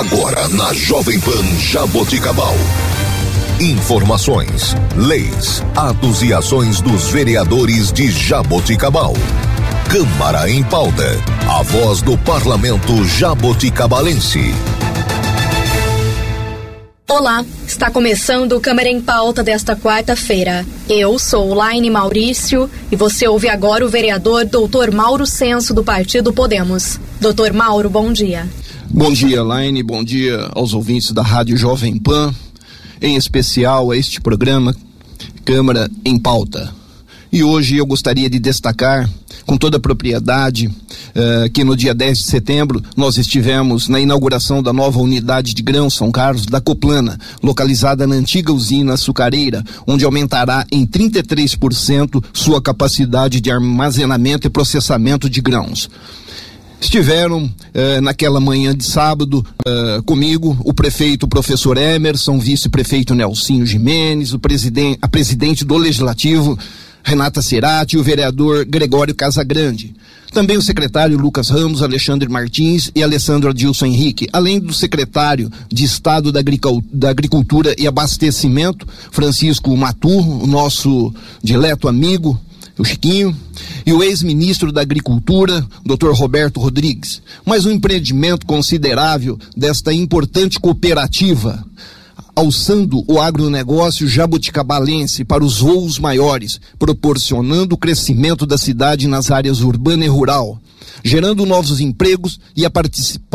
Agora na Jovem Pan Jaboticabal. Informações, leis, atos e ações dos vereadores de Jaboticabal. Câmara em pauta. A voz do parlamento jaboticabalense. Olá, está começando o Câmara em Pauta desta quarta-feira. Eu sou Laine Maurício e você ouve agora o vereador Dr. Mauro Senso do Partido Podemos. Doutor Mauro, bom dia. Bom dia, Laine, bom dia aos ouvintes da Rádio Jovem Pan, em especial a este programa Câmara em Pauta. E hoje eu gostaria de destacar com toda a propriedade uh, que no dia 10 de setembro nós estivemos na inauguração da nova unidade de grão São Carlos da Coplana, localizada na antiga usina açucareira, onde aumentará em 33% sua capacidade de armazenamento e processamento de grãos. Estiveram eh, naquela manhã de sábado eh, comigo o prefeito professor Emerson, vice-prefeito Nelsinho Jimenez, o presidente, a presidente do Legislativo Renata Cerati e o vereador Gregório Casagrande. Também o secretário Lucas Ramos, Alexandre Martins e Alessandro Adilson Henrique, além do secretário de Estado da Agricultura e Abastecimento, Francisco Matur, o nosso dileto amigo, o Chiquinho, e o ex-ministro da Agricultura, Dr. Roberto Rodrigues. Mas um empreendimento considerável desta importante cooperativa alçando o agronegócio jabuticabalense para os voos maiores, proporcionando o crescimento da cidade nas áreas urbana e rural, gerando novos empregos e a,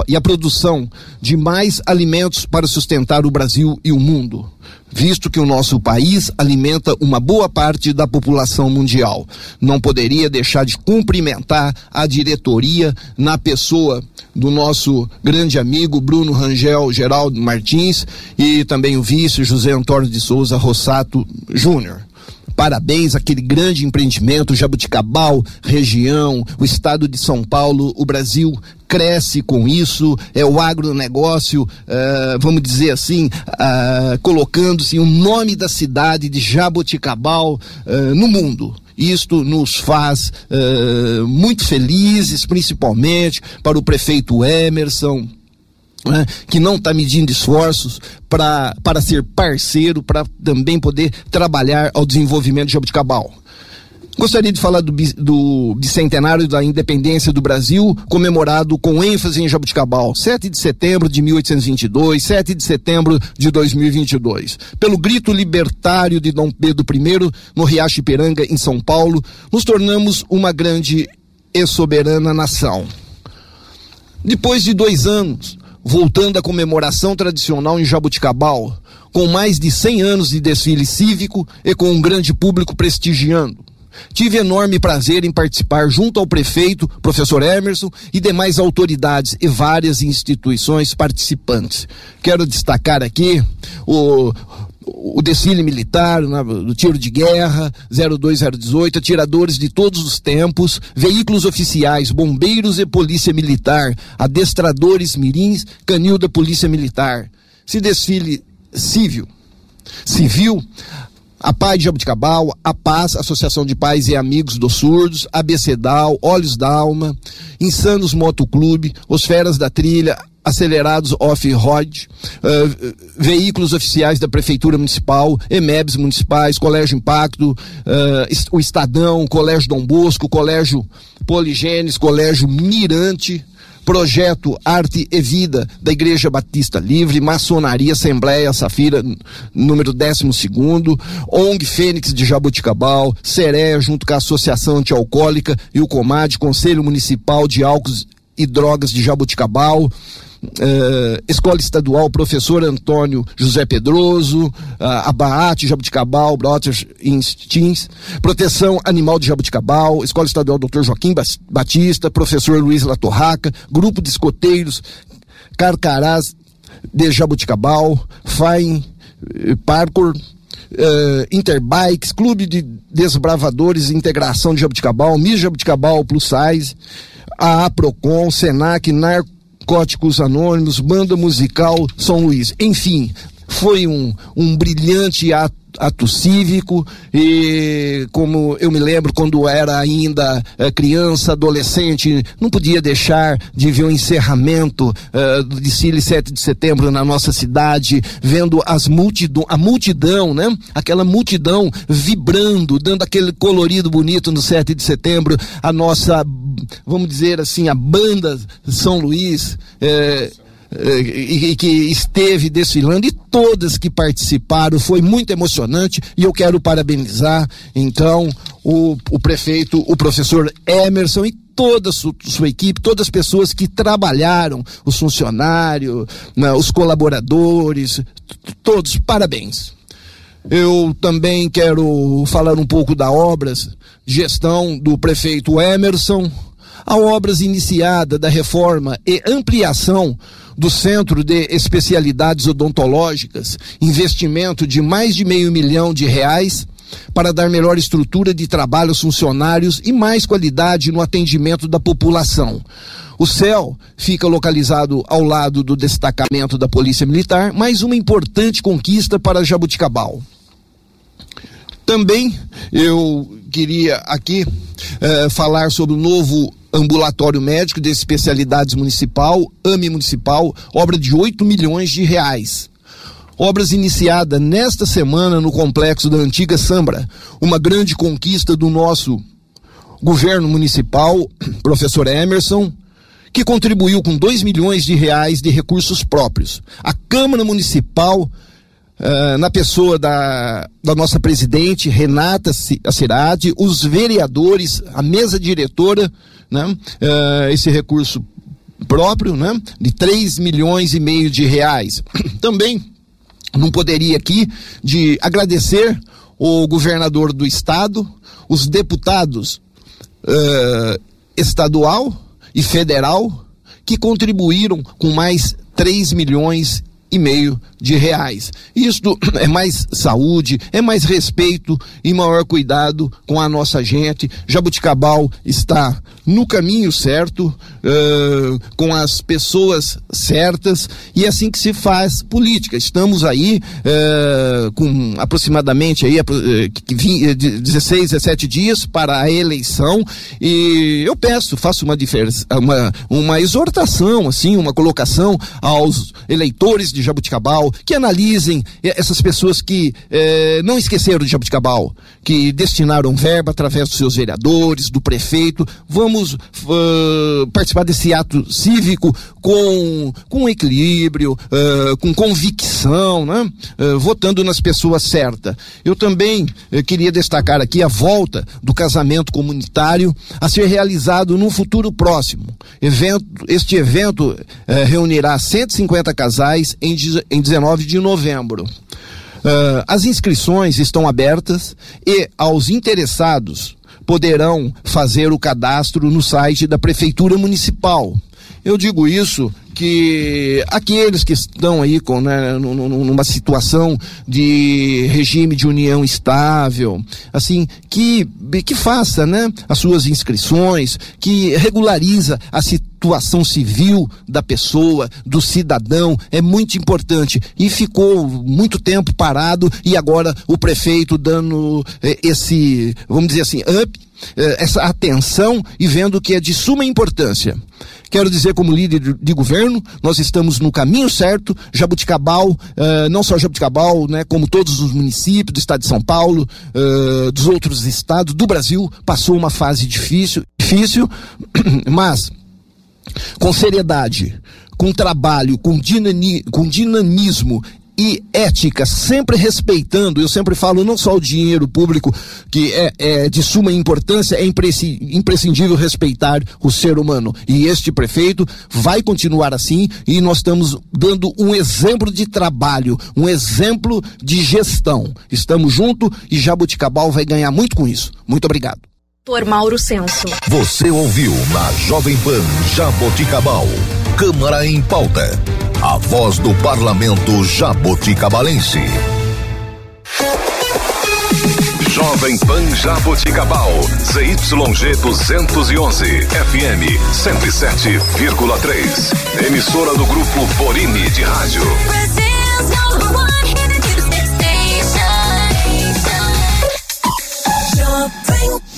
e a produção de mais alimentos para sustentar o Brasil e o mundo visto que o nosso país alimenta uma boa parte da população mundial. Não poderia deixar de cumprimentar a diretoria na pessoa do nosso grande amigo Bruno Rangel Geraldo Martins e também o vice José Antônio de Souza Rossato Júnior. Parabéns àquele grande empreendimento, Jabuticabal, região, o estado de São Paulo, o Brasil cresce com isso, é o agronegócio, uh, vamos dizer assim, uh, colocando-se o nome da cidade de Jaboticabal uh, no mundo. Isto nos faz uh, muito felizes, principalmente para o prefeito Emerson, né, que não está medindo esforços para ser parceiro, para também poder trabalhar ao desenvolvimento de Jabuticabal. Gostaria de falar do, do bicentenário da independência do Brasil, comemorado com ênfase em Jabuticabal, 7 de setembro de 1822, 7 de setembro de 2022. Pelo grito libertário de Dom Pedro I no Riacho Ipiranga, em São Paulo, nos tornamos uma grande e soberana nação. Depois de dois anos, voltando à comemoração tradicional em Jabuticabal, com mais de 100 anos de desfile cívico e com um grande público prestigiando. Tive enorme prazer em participar junto ao prefeito, professor Emerson e demais autoridades e várias instituições participantes. Quero destacar aqui o o desfile militar, o tiro de guerra, 02018, atiradores de todos os tempos, veículos oficiais, bombeiros e polícia militar, adestradores mirins, canil da polícia militar. Se desfile civil, civil, a Paz de Jabuticabal, a Paz, Associação de Pais e Amigos dos Surdos, ABCDAL, Olhos da Alma, Insanos Motoclube, Os Feras da Trilha, acelerados off-road, uh, veículos oficiais da Prefeitura Municipal, EMEBs municipais, Colégio Impacto, uh, o Estadão, Colégio Dom Bosco, Colégio Poligênes, Colégio Mirante, Projeto Arte e Vida da Igreja Batista Livre, Maçonaria Assembleia Safira, número 12, ONG Fênix de Jaboticabal, CERE, junto com a Associação Antialcoólica e o COMAD, Conselho Municipal de Álcools e Drogas de Jaboticabal, Uh, Escola Estadual Professor Antônio José Pedroso, uh, Abaate Jabuticabal, Brothers Instins, Proteção Animal de Jabuticabal, Escola Estadual Dr. Joaquim Batista, Professor Luiz Latorraca, Grupo de Escoteiros Carcarás de Jabuticabal, Fain eh, Parkour, Uh, Interbikes, Clube de Desbravadores Integração de Jabuticabal, Mis Jabuticabal Plus Size, a APROCON, SENAC, Narcóticos Anônimos, Banda Musical São Luís. Enfim, foi um, um brilhante ato ato cívico e como eu me lembro quando era ainda uh, criança, adolescente, não podia deixar de ver o encerramento uh, do desfile 7 de setembro na nossa cidade, vendo as multidão, a multidão, né? Aquela multidão vibrando, dando aquele colorido bonito no 7 de setembro, a nossa, vamos dizer assim, a banda São Luís, eh, eh, e, que esteve desfilando e todas que participaram, foi muito emocionante e eu quero parabenizar então o, o prefeito, o professor Emerson e toda a sua, sua, equipe, todas as pessoas que trabalharam, os funcionários, né, os colaboradores, todos, parabéns. Eu também quero falar um pouco da obras, gestão do prefeito Emerson, a obras iniciada da reforma e ampliação do Centro de Especialidades Odontológicas, investimento de mais de meio milhão de reais para dar melhor estrutura de trabalho aos funcionários e mais qualidade no atendimento da população. O CEL fica localizado ao lado do destacamento da Polícia Militar, mais uma importante conquista para Jabuticabal. Também eu queria aqui eh, falar sobre o novo ambulatório médico de especialidades municipal, AME municipal, obra de 8 milhões de reais. Obras iniciada nesta semana no complexo da antiga Sambra, uma grande conquista do nosso governo municipal, professor Emerson, que contribuiu com 2 milhões de reais de recursos próprios. A Câmara Municipal Uh, na pessoa da, da nossa presidente Renata Cirade, os vereadores, a mesa diretora, né, uh, esse recurso próprio, né, de 3 milhões e meio de reais. Também não poderia aqui de agradecer o governador do estado, os deputados uh, estadual e federal que contribuíram com mais 3 milhões e meio de reais. Isto é mais saúde, é mais respeito e maior cuidado com a nossa gente. Jabuticabal está no caminho certo, uh, com as pessoas certas e é assim que se faz política. Estamos aí uh, com aproximadamente aí, uh, 16, 17 dias para a eleição e eu peço, faço uma, uma, uma exortação, assim, uma colocação aos eleitores de Jabuticabal que analisem essas pessoas que eh, não esqueceram de Jabuticabal, que destinaram verba através dos seus vereadores, do prefeito. Vamos uh, participar desse ato cívico com, com equilíbrio, uh, com convicção, né? Uh, votando nas pessoas certas. Eu também queria destacar aqui a volta do casamento comunitário a ser realizado no futuro próximo. Evento, este evento reunirá 150 casais em, em 19 de novembro. As inscrições estão abertas e aos interessados poderão fazer o cadastro no site da Prefeitura Municipal. Eu digo isso que aqueles que estão aí com, né, numa situação de regime de união estável, assim, que, que faça, né, as suas inscrições, que regulariza a situação civil da pessoa, do cidadão, é muito importante. E ficou muito tempo parado e agora o prefeito dando eh, esse, vamos dizer assim, up, eh, essa atenção e vendo que é de suma importância. Quero dizer, como líder de governo, nós estamos no caminho certo. Jabuticabal, uh, não só Jabuticabal, né, como todos os municípios do estado de São Paulo, uh, dos outros estados do Brasil, passou uma fase difícil, difícil, mas com seriedade, com trabalho, com, dinami, com dinamismo e ética, sempre respeitando, eu sempre falo não só o dinheiro público, que é, é de suma importância, é imprescindível respeitar o ser humano. E este prefeito vai continuar assim e nós estamos dando um exemplo de trabalho, um exemplo de gestão. Estamos juntos e Jabuticabal vai ganhar muito com isso. Muito obrigado. Por Mauro Senso. Você ouviu na Jovem Pan Jaboticabal. Câmara em pauta. A voz do parlamento jaboticabalense. Jovem Pan Jaboticabal. ZYG 211. FM 107,3. Emissora do grupo Borini de Rádio. Bring